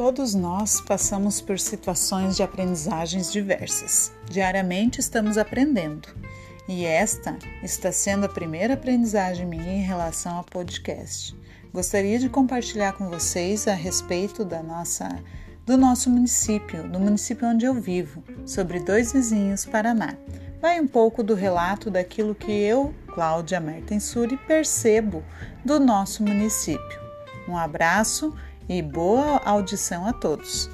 Todos nós passamos por situações de aprendizagens diversas. Diariamente estamos aprendendo. E esta está sendo a primeira aprendizagem minha em relação ao podcast. Gostaria de compartilhar com vocês a respeito da nossa do nosso município, do município onde eu vivo, sobre dois vizinhos Paraná. Vai um pouco do relato daquilo que eu, Cláudia Mertensuri, percebo do nosso município. Um abraço e boa audição a todos.